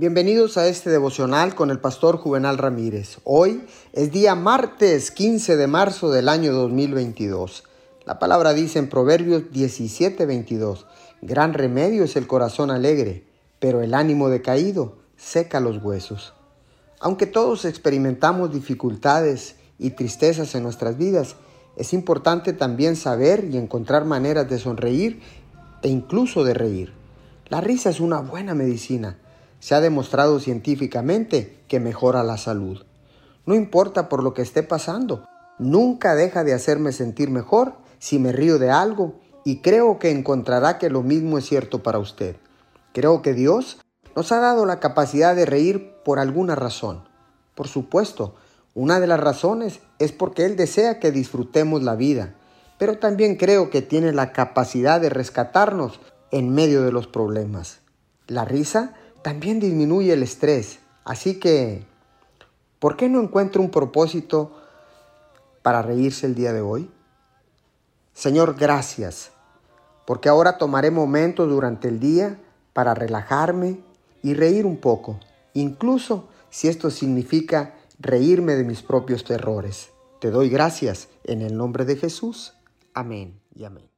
Bienvenidos a este devocional con el pastor Juvenal Ramírez. Hoy es día martes 15 de marzo del año 2022. La palabra dice en Proverbios 17:22, Gran remedio es el corazón alegre, pero el ánimo decaído seca los huesos. Aunque todos experimentamos dificultades y tristezas en nuestras vidas, es importante también saber y encontrar maneras de sonreír e incluso de reír. La risa es una buena medicina se ha demostrado científicamente que mejora la salud. No importa por lo que esté pasando, nunca deja de hacerme sentir mejor si me río de algo y creo que encontrará que lo mismo es cierto para usted. Creo que Dios nos ha dado la capacidad de reír por alguna razón. Por supuesto, una de las razones es porque Él desea que disfrutemos la vida, pero también creo que tiene la capacidad de rescatarnos en medio de los problemas. La risa también disminuye el estrés. Así que, ¿por qué no encuentro un propósito para reírse el día de hoy? Señor, gracias, porque ahora tomaré momentos durante el día para relajarme y reír un poco, incluso si esto significa reírme de mis propios terrores. Te doy gracias en el nombre de Jesús. Amén y amén.